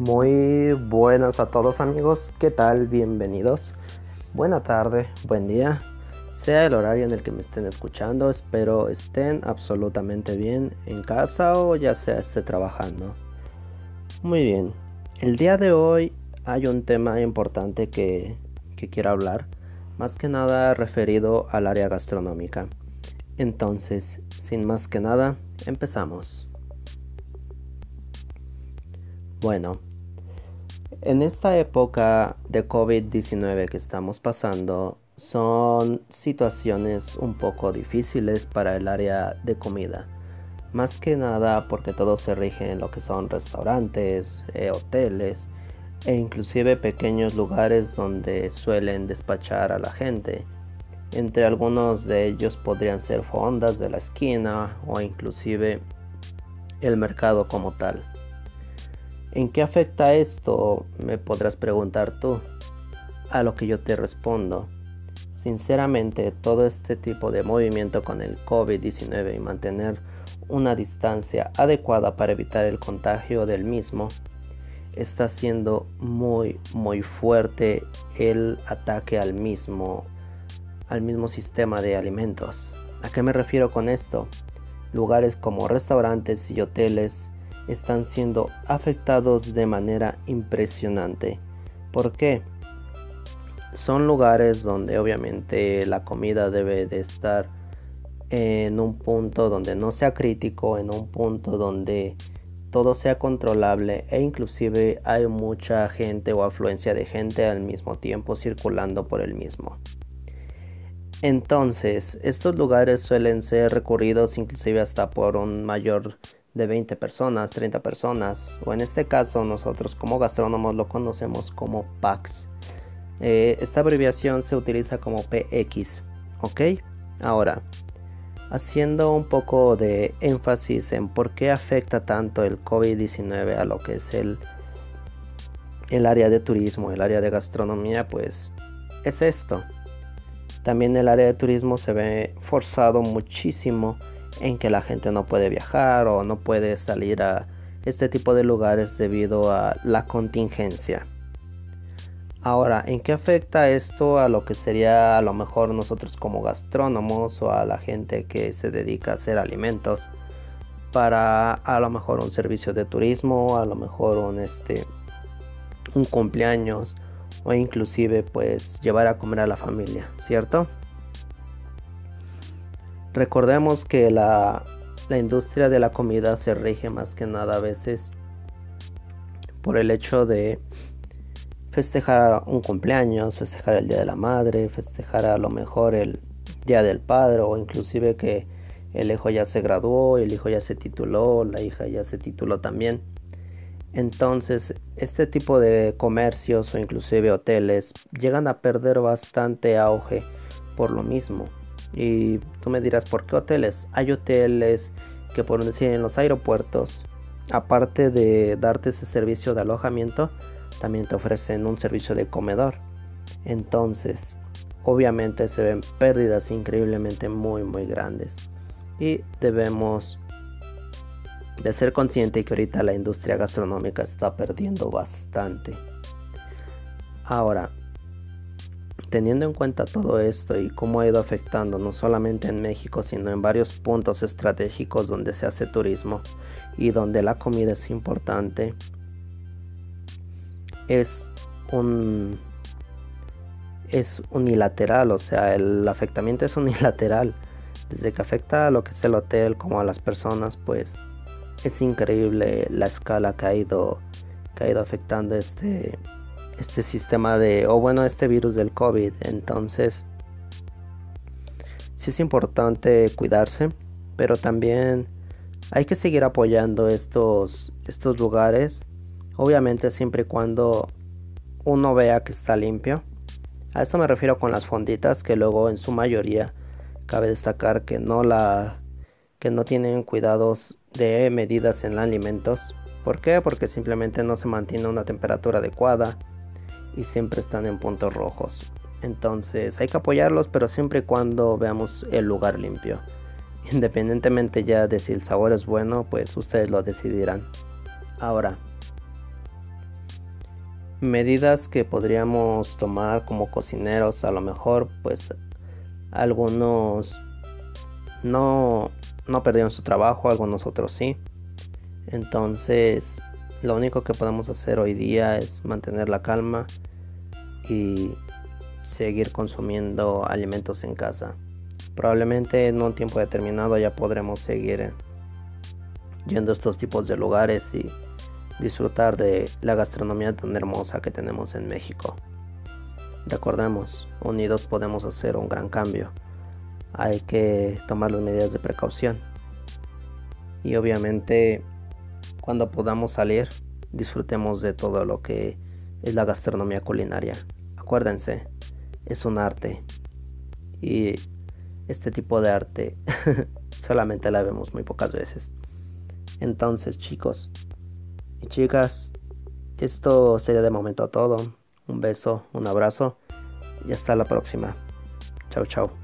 Muy buenas a todos amigos, ¿qué tal? Bienvenidos. Buena tarde, buen día, sea el horario en el que me estén escuchando, espero estén absolutamente bien en casa o ya sea esté trabajando. Muy bien, el día de hoy hay un tema importante que, que quiero hablar, más que nada referido al área gastronómica. Entonces, sin más que nada, empezamos. Bueno, en esta época de COVID-19 que estamos pasando, son situaciones un poco difíciles para el área de comida. Más que nada porque todo se rige en lo que son restaurantes, eh, hoteles e inclusive pequeños lugares donde suelen despachar a la gente. Entre algunos de ellos podrían ser fondas de la esquina o inclusive el mercado como tal. ¿En qué afecta esto? Me podrás preguntar tú. A lo que yo te respondo. Sinceramente, todo este tipo de movimiento con el COVID-19 y mantener una distancia adecuada para evitar el contagio del mismo está siendo muy muy fuerte el ataque al mismo al mismo sistema de alimentos. ¿A qué me refiero con esto? Lugares como restaurantes y hoteles están siendo afectados de manera impresionante. ¿Por qué? Son lugares donde obviamente la comida debe de estar en un punto donde no sea crítico, en un punto donde todo sea controlable e inclusive hay mucha gente o afluencia de gente al mismo tiempo circulando por el mismo. Entonces, estos lugares suelen ser recurridos inclusive hasta por un mayor de 20 personas, 30 personas, o en este caso nosotros como gastrónomos lo conocemos como PAX. Eh, esta abreviación se utiliza como PX, ¿ok? Ahora, haciendo un poco de énfasis en por qué afecta tanto el COVID-19 a lo que es el, el área de turismo, el área de gastronomía, pues es esto. También el área de turismo se ve forzado muchísimo en que la gente no puede viajar o no puede salir a este tipo de lugares debido a la contingencia. Ahora, ¿en qué afecta esto a lo que sería a lo mejor nosotros como gastrónomos o a la gente que se dedica a hacer alimentos para a lo mejor un servicio de turismo, a lo mejor un este un cumpleaños o inclusive pues llevar a comer a la familia, ¿cierto? Recordemos que la, industria de la comida se rige más que nada a veces por el hecho de festejar un cumpleaños, festejar el Día de la Madre, festejar a lo mejor el Día del Padre o inclusive que el hijo ya se graduó, el hijo ya se tituló, la hija ya se tituló también. Entonces, este tipo de comercios o inclusive hoteles llegan a perder bastante auge por lo mismo. Y tú me dirás, ¿por qué hoteles? Hay hoteles que decir en los aeropuertos, aparte de darte ese servicio de alojamiento, también te ofrecen un servicio de comedor. Entonces, obviamente se ven pérdidas increíblemente muy muy grandes. Y debemos de ser consciente que ahorita la industria gastronómica está perdiendo bastante. Ahora, Teniendo en cuenta todo esto y cómo ha ido afectando no solamente en México, sino en varios puntos estratégicos donde se hace turismo y donde la comida es importante, es un es unilateral, o sea, el afectamiento es unilateral. Desde que afecta a lo que es el hotel como a las personas, pues es increíble la escala que ha ido, que ha ido afectando este, este sistema de, o bueno, este virus del COVID. Entonces, sí es importante cuidarse, pero también hay que seguir apoyando estos, estos lugares. Obviamente siempre y cuando uno vea que está limpio. A eso me refiero con las fonditas que luego en su mayoría cabe destacar que no la que no tienen cuidados de medidas en alimentos. ¿Por qué? Porque simplemente no se mantiene una temperatura adecuada y siempre están en puntos rojos. Entonces hay que apoyarlos, pero siempre y cuando veamos el lugar limpio. Independientemente ya de si el sabor es bueno, pues ustedes lo decidirán. Ahora, medidas que podríamos tomar como cocineros a lo mejor pues algunos no no perdieron su trabajo algunos otros sí entonces lo único que podemos hacer hoy día es mantener la calma y seguir consumiendo alimentos en casa probablemente en un tiempo determinado ya podremos seguir yendo a estos tipos de lugares y disfrutar de la gastronomía tan hermosa que tenemos en México. Recordemos, unidos podemos hacer un gran cambio. Hay que tomar las medidas de precaución. Y obviamente, cuando podamos salir, disfrutemos de todo lo que es la gastronomía culinaria. Acuérdense, es un arte. Y este tipo de arte solamente la vemos muy pocas veces. Entonces, chicos, y chicas, esto sería de momento todo. Un beso, un abrazo y hasta la próxima. Chao, chao.